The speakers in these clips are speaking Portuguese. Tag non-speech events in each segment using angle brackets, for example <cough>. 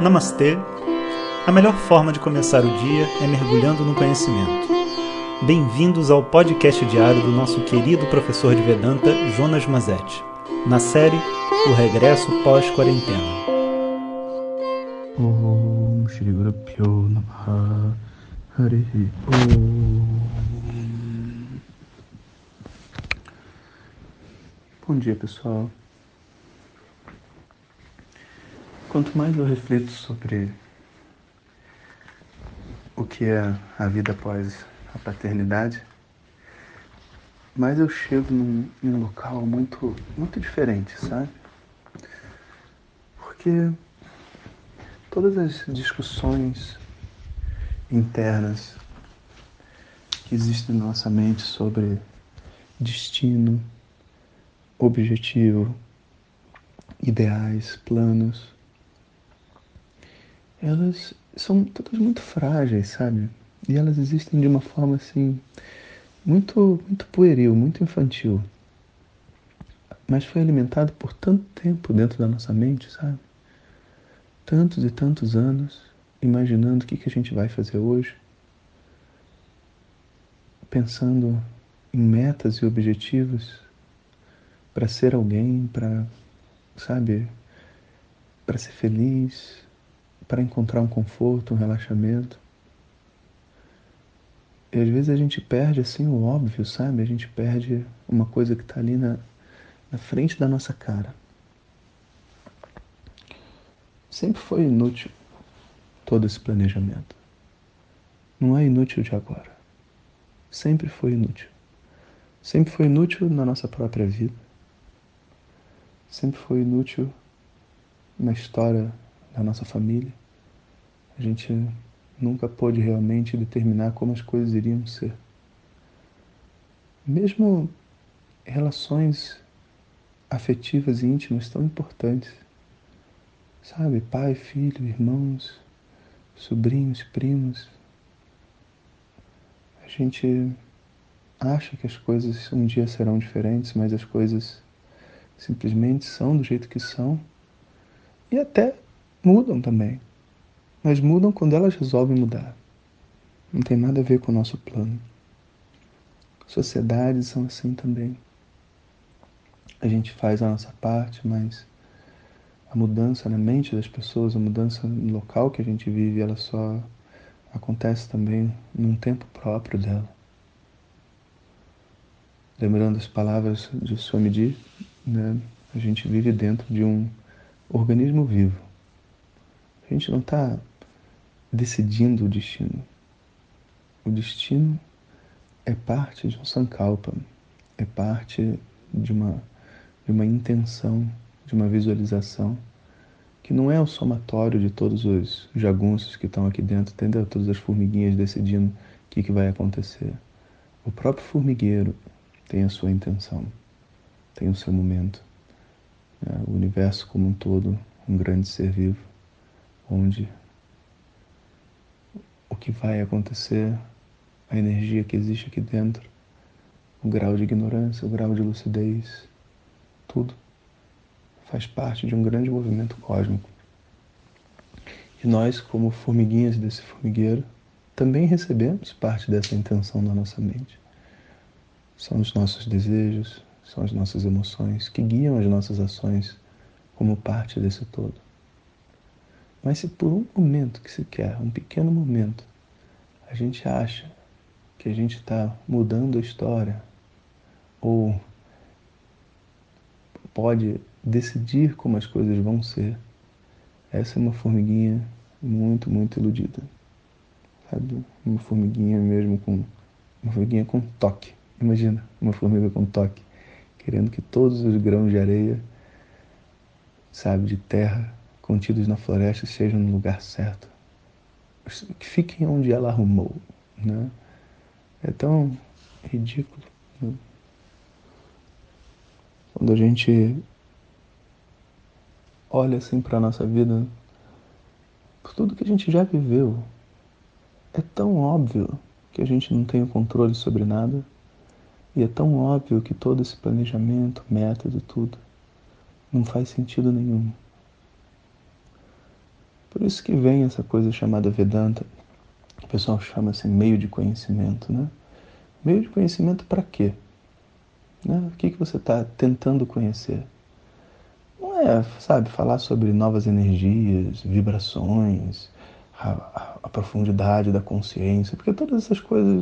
Namastê! A melhor forma de começar o dia é mergulhando no conhecimento. Bem-vindos ao podcast diário do nosso querido professor de Vedanta, Jonas Mazetti, na série O Regresso Pós-Quarentena. Bom dia pessoal. Quanto mais eu reflito sobre o que é a vida após a paternidade, mais eu chego num, num local muito, muito diferente, sabe? Porque todas as discussões internas que existem na nossa mente sobre destino, objetivo, ideais, planos, elas são todas muito frágeis, sabe? E elas existem de uma forma assim muito muito pueril, muito infantil. Mas foi alimentado por tanto tempo dentro da nossa mente, sabe? Tantos e tantos anos imaginando o que, que a gente vai fazer hoje, pensando em metas e objetivos para ser alguém, para, sabe, para ser feliz, para encontrar um conforto, um relaxamento. E às vezes a gente perde assim o óbvio, sabe? A gente perde uma coisa que está ali na, na frente da nossa cara. Sempre foi inútil todo esse planejamento. Não é inútil de agora. Sempre foi inútil. Sempre foi inútil na nossa própria vida. Sempre foi inútil na história da nossa família. A gente nunca pôde realmente determinar como as coisas iriam ser. Mesmo relações afetivas e íntimas tão importantes, sabe? Pai, filho, irmãos, sobrinhos, primos. A gente acha que as coisas um dia serão diferentes, mas as coisas simplesmente são do jeito que são e até mudam também mas mudam quando elas resolvem mudar. Não tem nada a ver com o nosso plano. Sociedades são assim também. A gente faz a nossa parte, mas a mudança na mente das pessoas, a mudança no local que a gente vive, ela só acontece também num tempo próprio dela. Lembrando as palavras de Swamiji, né? a gente vive dentro de um organismo vivo. A gente não está decidindo o destino. O destino é parte de um sankalpa, é parte de uma, de uma intenção, de uma visualização, que não é o somatório de todos os jagunços que estão aqui dentro, entendeu? Todas as formiguinhas decidindo o que, que vai acontecer. O próprio formigueiro tem a sua intenção, tem o seu momento. É, o universo como um todo, um grande ser vivo, onde que vai acontecer, a energia que existe aqui dentro, o grau de ignorância, o grau de lucidez, tudo faz parte de um grande movimento cósmico. E nós, como formiguinhas desse formigueiro, também recebemos parte dessa intenção na nossa mente. São os nossos desejos, são as nossas emoções que guiam as nossas ações como parte desse todo. Mas se por um momento que se quer, um pequeno momento, a gente acha que a gente está mudando a história ou pode decidir como as coisas vão ser, essa é uma formiguinha muito, muito iludida. Sabe? Uma formiguinha mesmo com. Uma formiguinha com toque. Imagina, uma formiga com toque, querendo que todos os grãos de areia, sabe, de terra, contidos na floresta estejam no lugar certo. Que fiquem onde ela arrumou. Né? É tão ridículo. Né? Quando a gente olha assim para a nossa vida, por tudo que a gente já viveu, é tão óbvio que a gente não tem o controle sobre nada. E é tão óbvio que todo esse planejamento, método, tudo, não faz sentido nenhum. Por isso que vem essa coisa chamada Vedanta. O pessoal chama assim meio de conhecimento, né? Meio de conhecimento para quê? Né? O que, que você está tentando conhecer? Não é, sabe, falar sobre novas energias, vibrações, a, a, a profundidade da consciência, porque todas essas coisas,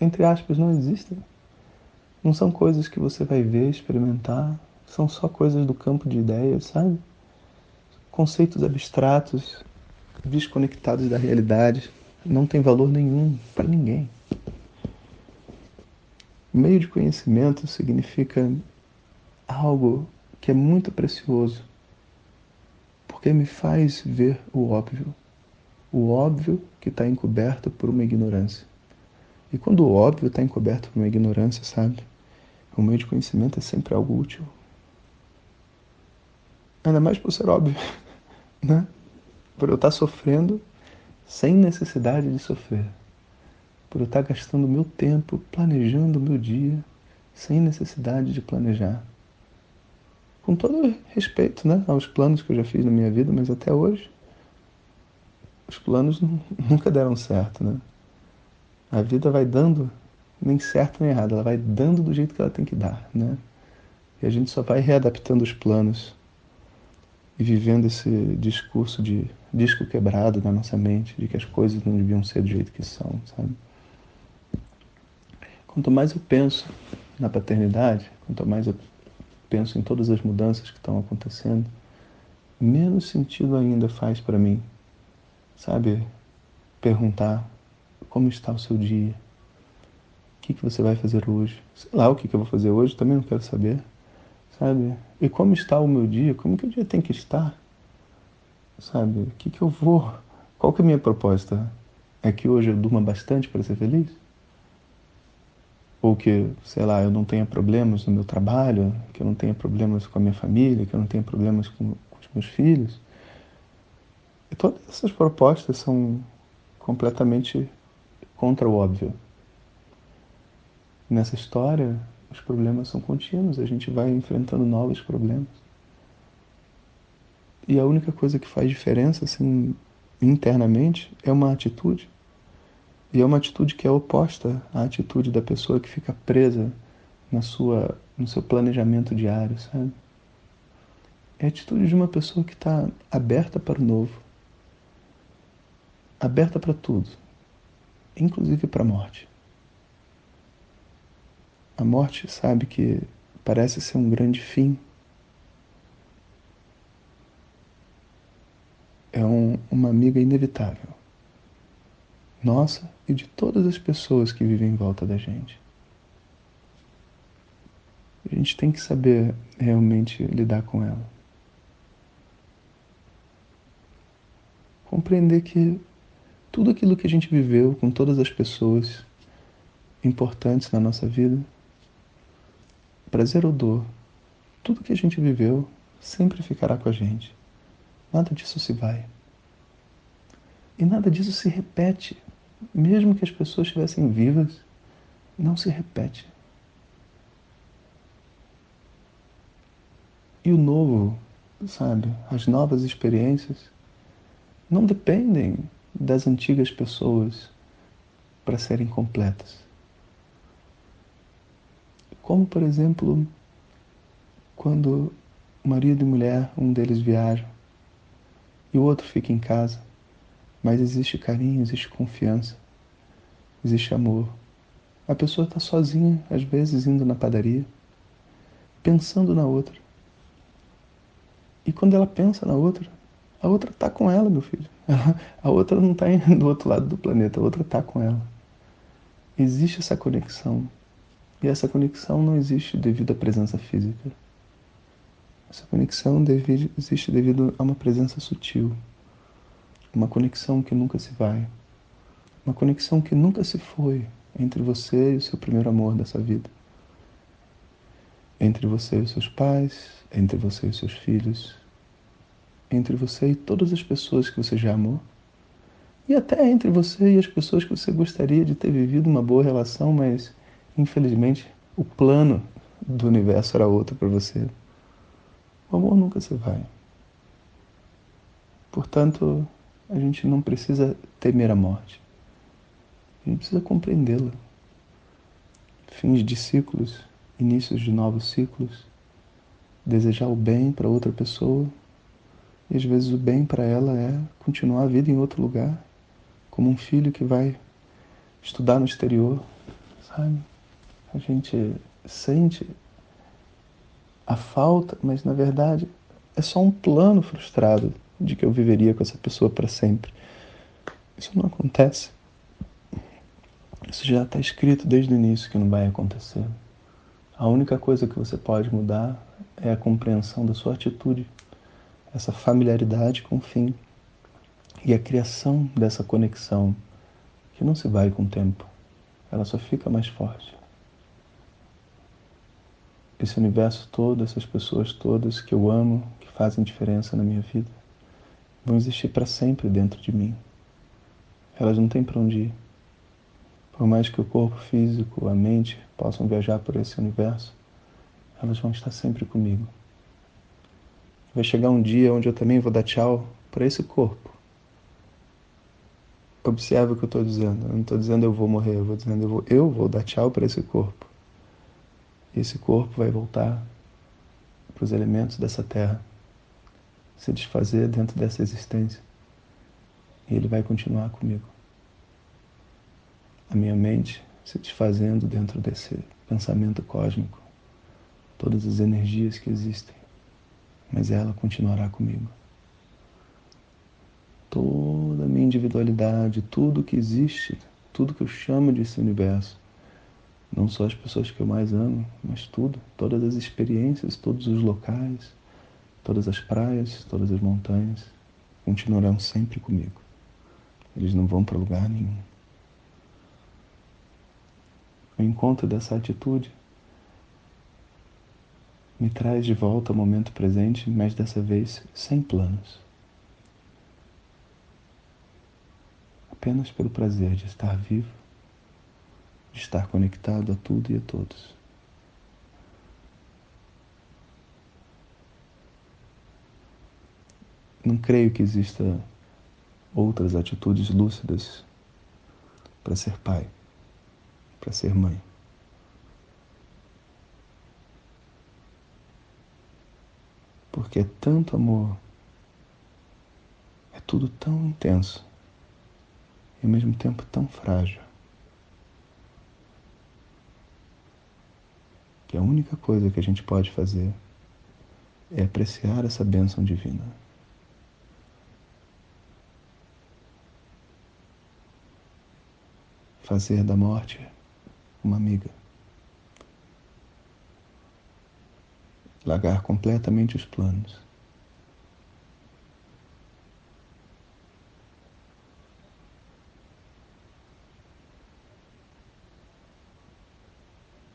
entre aspas, não existem. Não são coisas que você vai ver, experimentar, são só coisas do campo de ideias, sabe? Conceitos abstratos, desconectados da realidade, não tem valor nenhum para ninguém. Meio de conhecimento significa algo que é muito precioso, porque me faz ver o óbvio, o óbvio que está encoberto por uma ignorância. E quando o óbvio está encoberto por uma ignorância, sabe? O meio de conhecimento é sempre algo útil. Ainda mais por ser óbvio, né? Por eu estar tá sofrendo sem necessidade de sofrer. Por eu estar tá gastando meu tempo planejando o meu dia sem necessidade de planejar. Com todo respeito né, aos planos que eu já fiz na minha vida, mas até hoje os planos nunca deram certo, né? A vida vai dando nem certo nem errado, ela vai dando do jeito que ela tem que dar, né? E a gente só vai readaptando os planos e vivendo esse discurso de disco quebrado na nossa mente, de que as coisas não deviam ser do jeito que são, sabe? Quanto mais eu penso na paternidade, quanto mais eu penso em todas as mudanças que estão acontecendo, menos sentido ainda faz para mim, sabe? Perguntar como está o seu dia, o que, que você vai fazer hoje, sei lá o que, que eu vou fazer hoje, também não quero saber, sabe? E como está o meu dia, como que o dia tem que estar, sabe? O que, que eu vou, qual que é a minha proposta? É que hoje eu durma bastante para ser feliz? Ou que, sei lá, eu não tenha problemas no meu trabalho, que eu não tenha problemas com a minha família, que eu não tenha problemas com, com os meus filhos? E todas essas propostas são completamente contra o óbvio. Nessa história, os problemas são contínuos, a gente vai enfrentando novos problemas. E a única coisa que faz diferença, assim, internamente, é uma atitude. E é uma atitude que é oposta à atitude da pessoa que fica presa na sua, no seu planejamento diário, sabe? É a atitude de uma pessoa que está aberta para o novo, aberta para tudo, inclusive para a morte. A morte sabe que parece ser um grande fim. É um, uma amiga inevitável. Nossa e de todas as pessoas que vivem em volta da gente. A gente tem que saber realmente lidar com ela. Compreender que tudo aquilo que a gente viveu com todas as pessoas importantes na nossa vida prazer ou dor, tudo que a gente viveu sempre ficará com a gente. Nada disso se vai. E nada disso se repete. Mesmo que as pessoas estivessem vivas, não se repete. E o novo, sabe, as novas experiências, não dependem das antigas pessoas para serem completas. Como, por exemplo, quando marido e mulher, um deles viaja e o outro fica em casa, mas existe carinho, existe confiança, existe amor. A pessoa está sozinha, às vezes indo na padaria, pensando na outra. E quando ela pensa na outra, a outra está com ela, meu filho. <laughs> a outra não está do outro lado do planeta, a outra está com ela. Existe essa conexão. E essa conexão não existe devido à presença física. Essa conexão existe devido a uma presença sutil. Uma conexão que nunca se vai. Uma conexão que nunca se foi entre você e o seu primeiro amor dessa vida. Entre você e os seus pais, entre você e os seus filhos, entre você e todas as pessoas que você já amou, e até entre você e as pessoas que você gostaria de ter vivido uma boa relação, mas Infelizmente, o plano do universo era outro para você. O amor nunca se vai. Portanto, a gente não precisa temer a morte. A gente precisa compreendê-la. Fins de ciclos, inícios de novos ciclos, desejar o bem para outra pessoa e às vezes o bem para ela é continuar a vida em outro lugar, como um filho que vai estudar no exterior, sabe? A gente sente a falta, mas na verdade é só um plano frustrado de que eu viveria com essa pessoa para sempre. Isso não acontece. Isso já está escrito desde o início que não vai acontecer. A única coisa que você pode mudar é a compreensão da sua atitude, essa familiaridade com o fim e a criação dessa conexão que não se vai com o tempo, ela só fica mais forte. Esse universo todo, essas pessoas todas que eu amo, que fazem diferença na minha vida, vão existir para sempre dentro de mim. Elas não têm para onde ir. Por mais que o corpo físico, a mente possam viajar por esse universo, elas vão estar sempre comigo. Vai chegar um dia onde eu também vou dar tchau para esse corpo. Observe o que eu estou dizendo. Eu não estou dizendo eu vou morrer, eu vou dizendo eu vou, eu vou dar tchau para esse corpo. Esse corpo vai voltar para os elementos dessa terra, se desfazer dentro dessa existência. E ele vai continuar comigo. A minha mente se desfazendo dentro desse pensamento cósmico todas as energias que existem, mas ela continuará comigo. Toda a minha individualidade, tudo que existe, tudo que eu chamo desse universo, não só as pessoas que eu mais amo, mas tudo, todas as experiências, todos os locais, todas as praias, todas as montanhas, continuarão sempre comigo. Eles não vão para lugar nenhum. O encontro dessa atitude me traz de volta ao momento presente, mas dessa vez sem planos. Apenas pelo prazer de estar vivo, estar conectado a tudo e a todos. Não creio que exista outras atitudes lúcidas para ser pai, para ser mãe. porque é tanto amor, é tudo tão intenso e ao mesmo tempo tão frágil. Que a única coisa que a gente pode fazer é apreciar essa bênção divina. Fazer da morte uma amiga. largar completamente os planos.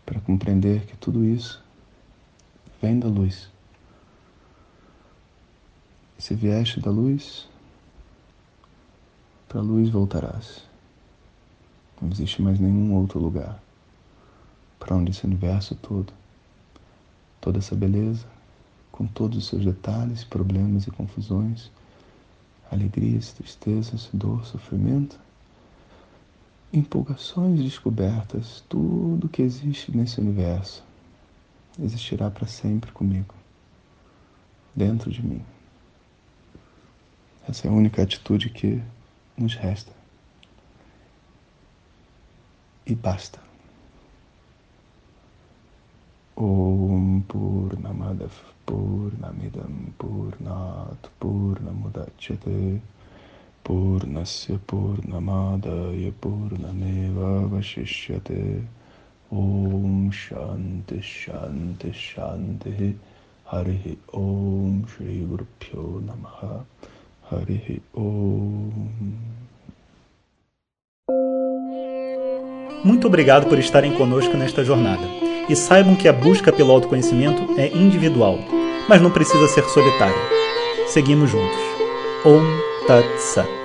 Para compreender que tudo isso vem da luz. se vieste da luz, para a luz voltarás. Não existe mais nenhum outro lugar para onde esse universo todo toda essa beleza, com todos os seus detalhes, problemas e confusões, alegrias, tristezas, dor, sofrimento, empolgações descobertas, tudo que existe nesse universo existirá para sempre comigo, dentro de mim. Essa é a única atitude que nos resta. E basta. Om Purnamadav Purnamidam Purnat Purnamudachyate Purnameva Vashishyate. Om Shanti Shanti Shanti. Harihi Om Shri Pyo Namaha. Harihi Om. Muito obrigado por estarem conosco nesta jornada. E saibam que a busca pelo autoconhecimento é individual, mas não precisa ser solitária. Seguimos juntos. Om Tat Sat.